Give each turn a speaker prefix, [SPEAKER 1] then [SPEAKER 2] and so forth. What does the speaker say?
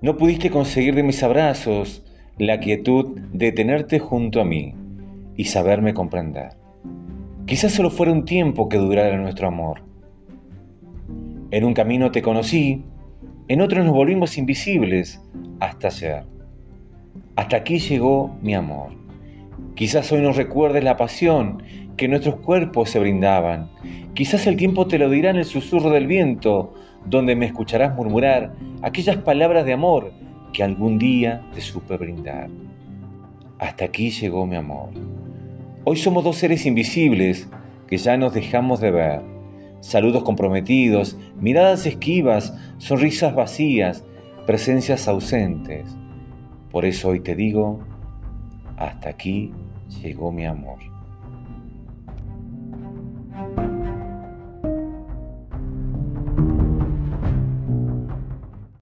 [SPEAKER 1] No pudiste conseguir de mis abrazos la quietud de tenerte junto a mí y saberme comprender. Quizás solo fuera un tiempo que durara nuestro amor. En un camino te conocí, en otro nos volvimos invisibles hasta ayer. Hasta aquí llegó mi amor. Quizás hoy nos recuerdes la pasión que nuestros cuerpos se brindaban. Quizás el tiempo te lo dirá en el susurro del viento, donde me escucharás murmurar aquellas palabras de amor que algún día te supe brindar. Hasta aquí llegó mi amor. Hoy somos dos seres invisibles que ya nos dejamos de ver. Saludos comprometidos, miradas esquivas, sonrisas vacías, presencias ausentes. Por eso hoy te digo, hasta aquí llegó mi amor. Thank you.